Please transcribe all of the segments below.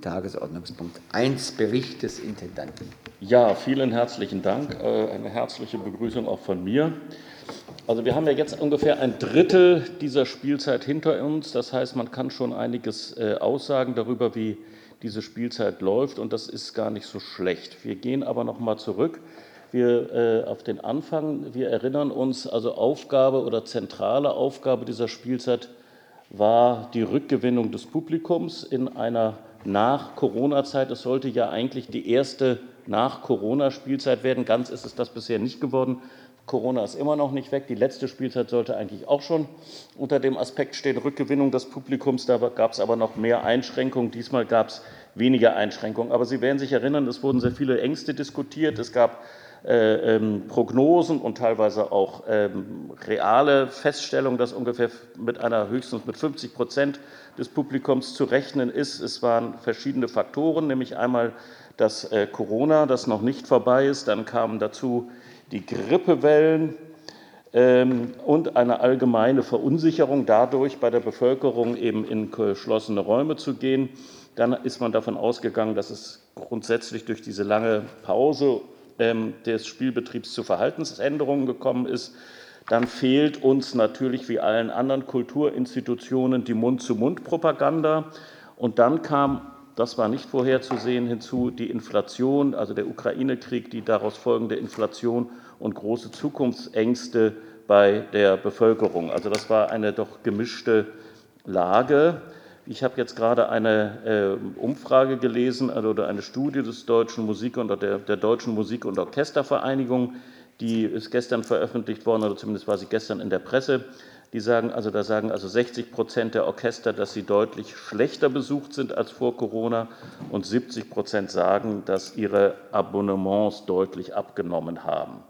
Tagesordnungspunkt 1, Bericht des Intendanten. Ja, vielen herzlichen Dank. Äh, eine herzliche Begrüßung auch von mir. Also wir haben ja jetzt ungefähr ein Drittel dieser Spielzeit hinter uns. Das heißt, man kann schon einiges äh, aussagen darüber, wie diese Spielzeit läuft. Und das ist gar nicht so schlecht. Wir gehen aber noch mal zurück wir, äh, auf den Anfang. Wir erinnern uns, also Aufgabe oder zentrale Aufgabe dieser Spielzeit war die Rückgewinnung des Publikums in einer Nach-Corona-Zeit. Es sollte ja eigentlich die erste Nach-Corona-Spielzeit werden. Ganz ist es das bisher nicht geworden. Corona ist immer noch nicht weg. Die letzte Spielzeit sollte eigentlich auch schon unter dem Aspekt stehen, Rückgewinnung des Publikums. Da gab es aber noch mehr Einschränkungen. Diesmal gab es weniger Einschränkungen. Aber Sie werden sich erinnern, es wurden sehr viele Ängste diskutiert. Es gab Prognosen und teilweise auch ähm, reale Feststellungen, dass ungefähr mit einer höchstens mit 50 Prozent des Publikums zu rechnen ist. Es waren verschiedene Faktoren, nämlich einmal das äh, Corona, das noch nicht vorbei ist, dann kamen dazu die Grippewellen ähm, und eine allgemeine Verunsicherung dadurch bei der Bevölkerung eben in geschlossene Räume zu gehen. Dann ist man davon ausgegangen, dass es grundsätzlich durch diese lange Pause ähm, des Spielbetriebs zu Verhaltensänderungen gekommen ist, dann fehlt uns natürlich wie allen anderen Kulturinstitutionen die Mund-zu-Mund-Propaganda. Und dann kam, das war nicht vorherzusehen, hinzu die Inflation, also der Ukraine-Krieg, die daraus folgende Inflation und große Zukunftsängste bei der Bevölkerung. Also das war eine doch gemischte Lage. Ich habe jetzt gerade eine äh, Umfrage gelesen also, oder eine Studie des Deutschen Musik und der, der Deutschen Musik- und Orchestervereinigung, die ist gestern veröffentlicht worden, oder zumindest war sie gestern in der Presse. Die sagen also, da sagen also 60 Prozent der Orchester, dass sie deutlich schlechter besucht sind als vor Corona, und 70 Prozent sagen, dass ihre Abonnements deutlich abgenommen haben.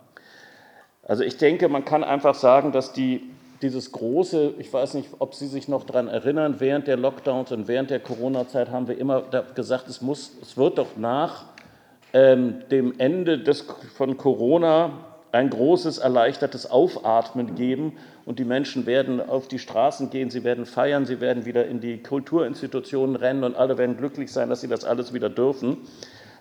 Also ich denke, man kann einfach sagen, dass die dieses große, ich weiß nicht, ob Sie sich noch daran erinnern, während der Lockdowns und während der Corona-Zeit haben wir immer gesagt, es, muss, es wird doch nach ähm, dem Ende des, von Corona ein großes erleichtertes Aufatmen geben und die Menschen werden auf die Straßen gehen, sie werden feiern, sie werden wieder in die Kulturinstitutionen rennen und alle werden glücklich sein, dass sie das alles wieder dürfen.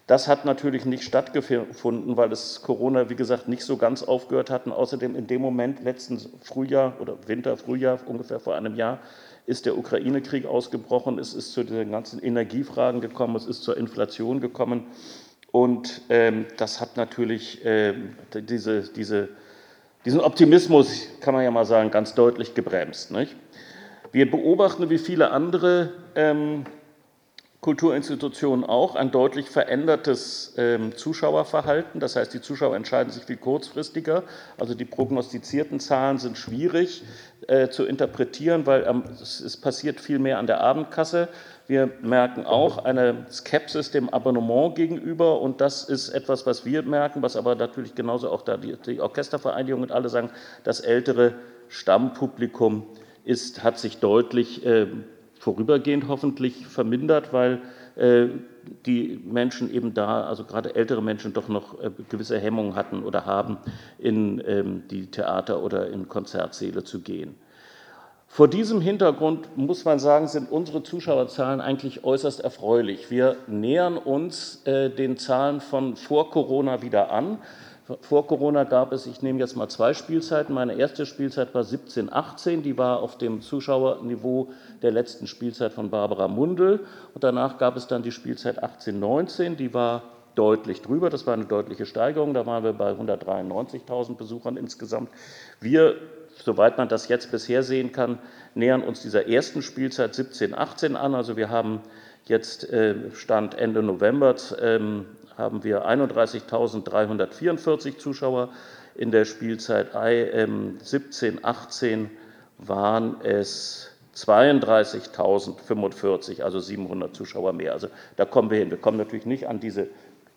Das hat natürlich nicht stattgefunden, weil es Corona, wie gesagt, nicht so ganz aufgehört hat. Außerdem in dem Moment, letzten Frühjahr oder Winter, Frühjahr, ungefähr vor einem Jahr, ist der Ukraine-Krieg ausgebrochen. Es ist zu den ganzen Energiefragen gekommen, es ist zur Inflation gekommen. Und ähm, das hat natürlich äh, diese, diese, diesen Optimismus, kann man ja mal sagen, ganz deutlich gebremst. Nicht? Wir beobachten wie viele andere ähm, Kulturinstitutionen auch ein deutlich verändertes ähm, Zuschauerverhalten. Das heißt, die Zuschauer entscheiden sich viel kurzfristiger. Also die prognostizierten Zahlen sind schwierig äh, zu interpretieren, weil ähm, es, es, passiert viel mehr an der Abendkasse. Wir merken auch eine Skepsis dem Abonnement gegenüber und das ist etwas, was wir merken, was aber natürlich genauso auch da die, die Orchestervereinigung und alle sagen, das ältere Stammpublikum ist, hat sich deutlich äh, vorübergehend hoffentlich vermindert, weil äh, die Menschen eben da, also gerade ältere Menschen, doch noch äh, gewisse Hemmungen hatten oder haben, in ähm, die Theater oder in Konzertsäle zu gehen. Vor diesem Hintergrund muss man sagen, sind unsere Zuschauerzahlen eigentlich äußerst erfreulich. Wir nähern uns äh, den Zahlen von vor Corona wieder an. Vor Corona gab es, ich nehme jetzt mal zwei Spielzeiten. Meine erste Spielzeit war 17, 18. Die war auf dem Zuschauerniveau der letzten Spielzeit von Barbara Mundel. Und danach gab es dann die Spielzeit 18, 19. Die war deutlich drüber. Das war eine deutliche Steigerung. Da waren wir bei 193.000 Besuchern insgesamt. Wir, soweit man das jetzt bisher sehen kann, nähern uns dieser ersten Spielzeit 17, 18 an. Also wir haben jetzt äh, Stand Ende November ähm, haben wir 31.344 Zuschauer. In der Spielzeit 17, 18 waren es 32.045, also 700 Zuschauer mehr. Also da kommen wir hin. Wir kommen natürlich nicht an diese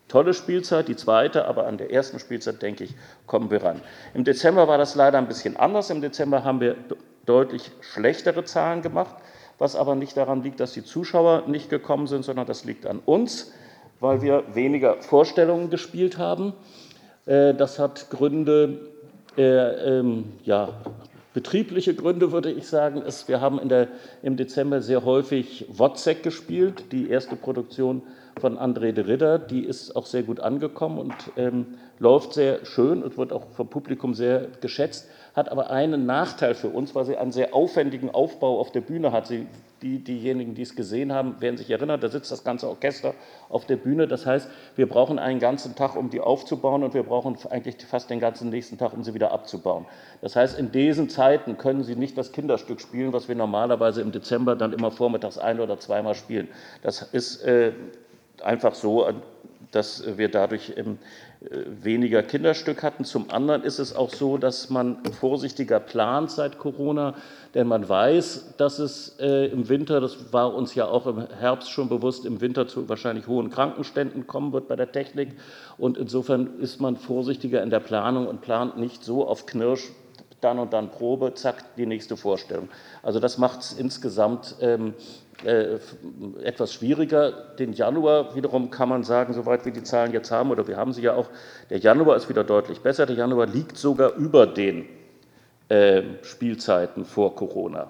tolle Spielzeit, die zweite, aber an der ersten Spielzeit, denke ich, kommen wir ran. Im Dezember war das leider ein bisschen anders. Im Dezember haben wir deutlich schlechtere Zahlen gemacht, was aber nicht daran liegt, dass die Zuschauer nicht gekommen sind, sondern das liegt an uns weil wir weniger Vorstellungen gespielt haben. Äh, das hat Gründe, äh, ähm, ja, Betriebliche Gründe würde ich sagen, ist, wir haben der, im Dezember sehr häufig Wozzeck gespielt, die erste Produktion von André de Ridder. Die ist auch sehr gut angekommen und ähm, läuft sehr schön und wird auch vom Publikum sehr geschätzt, hat aber einen Nachteil für uns, weil sie einen sehr aufwendigen Aufbau auf der Bühne hat. Sie die, diejenigen, die es gesehen haben, werden sich erinnern, da sitzt das ganze Orchester auf der Bühne. Das heißt, wir brauchen einen ganzen Tag, um die aufzubauen und wir brauchen eigentlich fast den ganzen nächsten Tag, um sie wieder abzubauen. Das heißt, in diesen Zeiten können Sie nicht das Kinderstück spielen, was wir normalerweise im Dezember dann immer vormittags ein- oder zweimal spielen. Das ist äh, einfach so, dass wir dadurch weniger Kinderstück hatten. Zum anderen ist es auch so, dass man vorsichtiger plant seit Corona, denn man weiß, dass es äh, im Winter, das war uns ja auch im Herbst schon bewusst, im Winter zu wahrscheinlich hohen Krankenständen kommen wird bei der Technik. Und insofern ist man vorsichtiger in der Planung und plant nicht so auf Knirsch, dann und dann Probe, zack, die nächste Vorstellung. Also das macht es insgesamt ähm, äh, etwas schwieriger. Den Januar wiederum kann man sagen, soweit wir die Zahlen jetzt haben, oder wir haben sie ja auch, der Januar ist wieder deutlich besser. Der Januar liegt sogar über den äh, Spielzeiten vor Corona.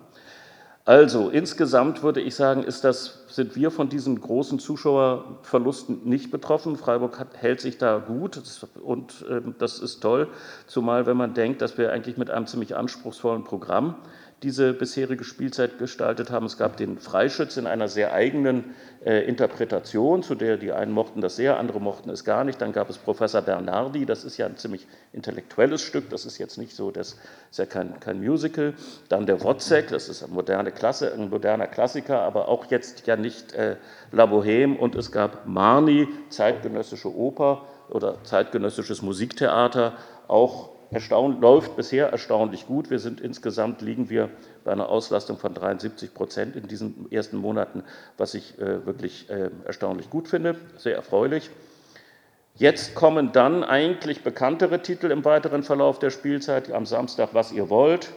Also insgesamt würde ich sagen, ist das, sind wir von diesen großen Zuschauerverlusten nicht betroffen. Freiburg hat, hält sich da gut und äh, das ist toll, zumal wenn man denkt, dass wir eigentlich mit einem ziemlich anspruchsvollen Programm diese bisherige Spielzeit gestaltet haben. Es gab den Freischütz in einer sehr eigenen äh, Interpretation, zu der die einen mochten das sehr, andere mochten es gar nicht. Dann gab es Professor Bernardi, das ist ja ein ziemlich intellektuelles Stück, das ist jetzt nicht so, das ist ja kein, kein Musical. Dann der Wozzeck, das ist eine moderne Klasse, ein moderner Klassiker, aber auch jetzt ja nicht äh, La Bohème. Und es gab Marni, zeitgenössische Oper oder zeitgenössisches Musiktheater, auch Erstaun läuft bisher erstaunlich gut. Wir sind insgesamt liegen wir bei einer Auslastung von 73 Prozent in diesen ersten Monaten, was ich äh, wirklich äh, erstaunlich gut finde, sehr erfreulich. Jetzt kommen dann eigentlich bekanntere Titel im weiteren Verlauf der Spielzeit. Am Samstag Was ihr wollt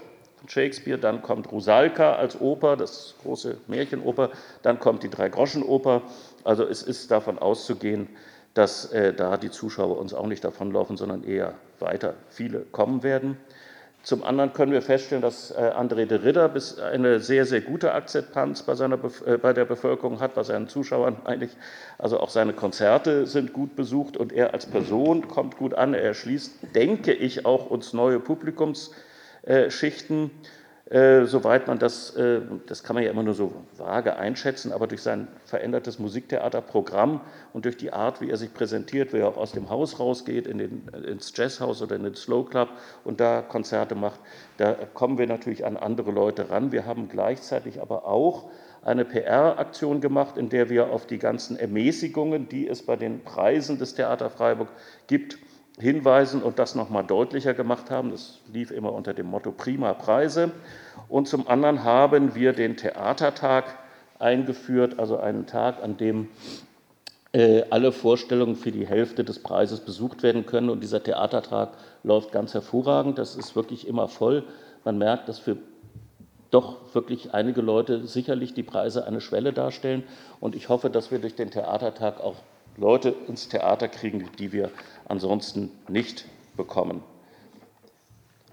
Shakespeare, dann kommt Rusalka als Oper, das große Märchenoper, dann kommt die Drei-Groschen-Oper. Also es ist davon auszugehen, dass äh, da die Zuschauer uns auch nicht davonlaufen, sondern eher weiter viele kommen werden. Zum anderen können wir feststellen, dass äh, André de Ridder eine sehr, sehr gute Akzeptanz bei, seiner, äh, bei der Bevölkerung hat, bei seinen Zuschauern eigentlich. Also auch seine Konzerte sind gut besucht und er als Person kommt gut an. Er schließt, denke ich, auch uns neue Publikumsschichten. Äh, soweit man das, äh, das kann man ja immer nur so vage einschätzen, aber durch sein verändertes Musiktheaterprogramm und durch die Art, wie er sich präsentiert, wie er aus dem Haus rausgeht, in den, ins Jazzhaus oder in den Slow Club und da Konzerte macht, da kommen wir natürlich an andere Leute ran. Wir haben gleichzeitig aber auch eine PR-Aktion gemacht, in der wir auf die ganzen Ermäßigungen, die es bei den Preisen des Theater Freiburg gibt, hinweisen und das noch mal deutlicher gemacht haben. Das lief immer unter dem Motto Prima Preise. Und zum anderen haben wir den Theatertag eingeführt, also einen Tag, an dem äh, alle Vorstellungen für die Hälfte des Preises besucht werden können. Und dieser Theatertag läuft ganz hervorragend. Das ist wirklich immer voll. Man merkt, dass für doch wirklich einige Leute sicherlich die Preise eine Schwelle darstellen. Und ich hoffe, dass wir durch den Theatertag auch Leute ins Theater kriegen, die wir ansonsten nicht bekommen.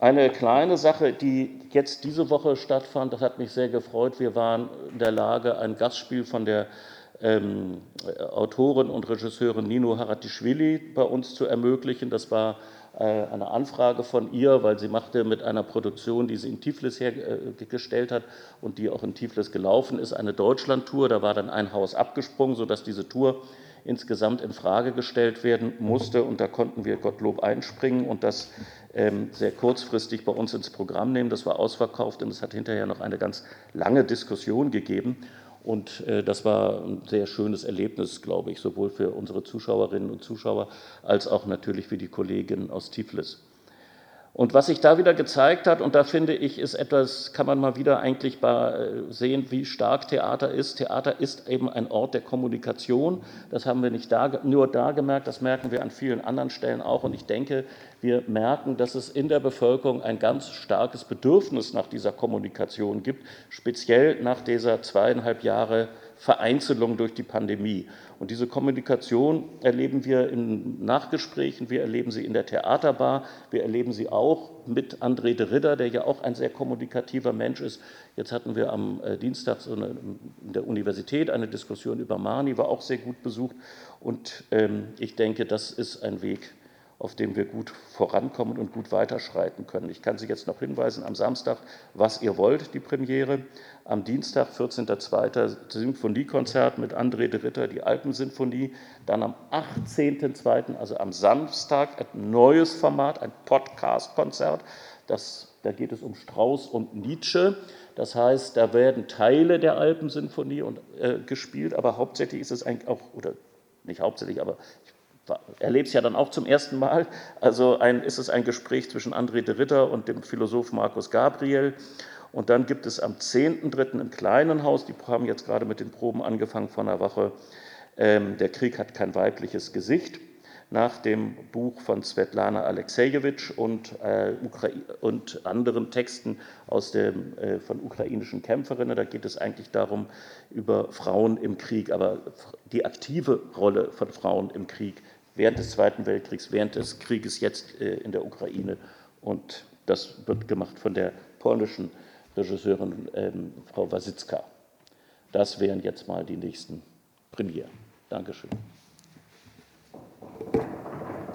Eine kleine Sache, die jetzt diese Woche stattfand, das hat mich sehr gefreut. Wir waren in der Lage, ein Gastspiel von der ähm, Autorin und Regisseurin Nino Haratischvili bei uns zu ermöglichen. Das war äh, eine Anfrage von ihr, weil sie machte mit einer Produktion, die sie in Tiflis hergestellt hat und die auch in Tiflis gelaufen ist, eine Deutschlandtour. Da war dann ein Haus abgesprungen, sodass diese Tour insgesamt in Frage gestellt werden musste. Und da konnten wir Gottlob einspringen und das ähm, sehr kurzfristig bei uns ins Programm nehmen. Das war ausverkauft und es hat hinterher noch eine ganz lange Diskussion gegeben. Und äh, das war ein sehr schönes Erlebnis, glaube ich, sowohl für unsere Zuschauerinnen und Zuschauer als auch natürlich für die Kolleginnen aus Tiflis. Und was sich da wieder gezeigt hat, und da finde ich, ist etwas, kann man mal wieder eigentlich sehen, wie stark Theater ist. Theater ist eben ein Ort der Kommunikation. Das haben wir nicht da, nur da gemerkt, das merken wir an vielen anderen Stellen auch. Und ich denke, wir merken, dass es in der Bevölkerung ein ganz starkes Bedürfnis nach dieser Kommunikation gibt, speziell nach dieser zweieinhalb Jahre Vereinzelung durch die Pandemie. Und diese Kommunikation erleben wir in Nachgesprächen, wir erleben sie in der Theaterbar, wir erleben sie auch mit André de Ridder, der ja auch ein sehr kommunikativer Mensch ist. Jetzt hatten wir am äh, Dienstag so eine, in der Universität eine Diskussion über Mani, war auch sehr gut besucht. Und ähm, ich denke, das ist ein Weg, auf dem wir gut vorankommen und gut weiterschreiten können. Ich kann Sie jetzt noch hinweisen, am Samstag, was ihr wollt, die Premiere. Am Dienstag, 14.02. Symphoniekonzert mit André de Ritter, die Alpensinfonie. Dann am 18.02., also am Samstag, ein neues Format, ein Podcast-Konzert. Da geht es um Strauss und Nietzsche. Das heißt, da werden Teile der Alpensinfonie und, äh, gespielt, aber hauptsächlich ist es eigentlich auch, oder nicht hauptsächlich, aber ich erlebe es ja dann auch zum ersten Mal. Also ein, ist es ein Gespräch zwischen André de Ritter und dem Philosoph Markus Gabriel. Und dann gibt es am 10.3. im kleinen Haus, die haben jetzt gerade mit den Proben angefangen vor einer Woche, ähm, Der Krieg hat kein weibliches Gesicht, nach dem Buch von Svetlana Alexejewitsch und, äh, und anderen Texten aus dem, äh, von ukrainischen Kämpferinnen. Da geht es eigentlich darum, über Frauen im Krieg, aber die aktive Rolle von Frauen im Krieg während des Zweiten Weltkriegs, während des Krieges jetzt äh, in der Ukraine. Und das wird gemacht von der polnischen Regisseurin ähm, Frau Wasicka. Das wären jetzt mal die nächsten Premieren. Dankeschön. Thank you.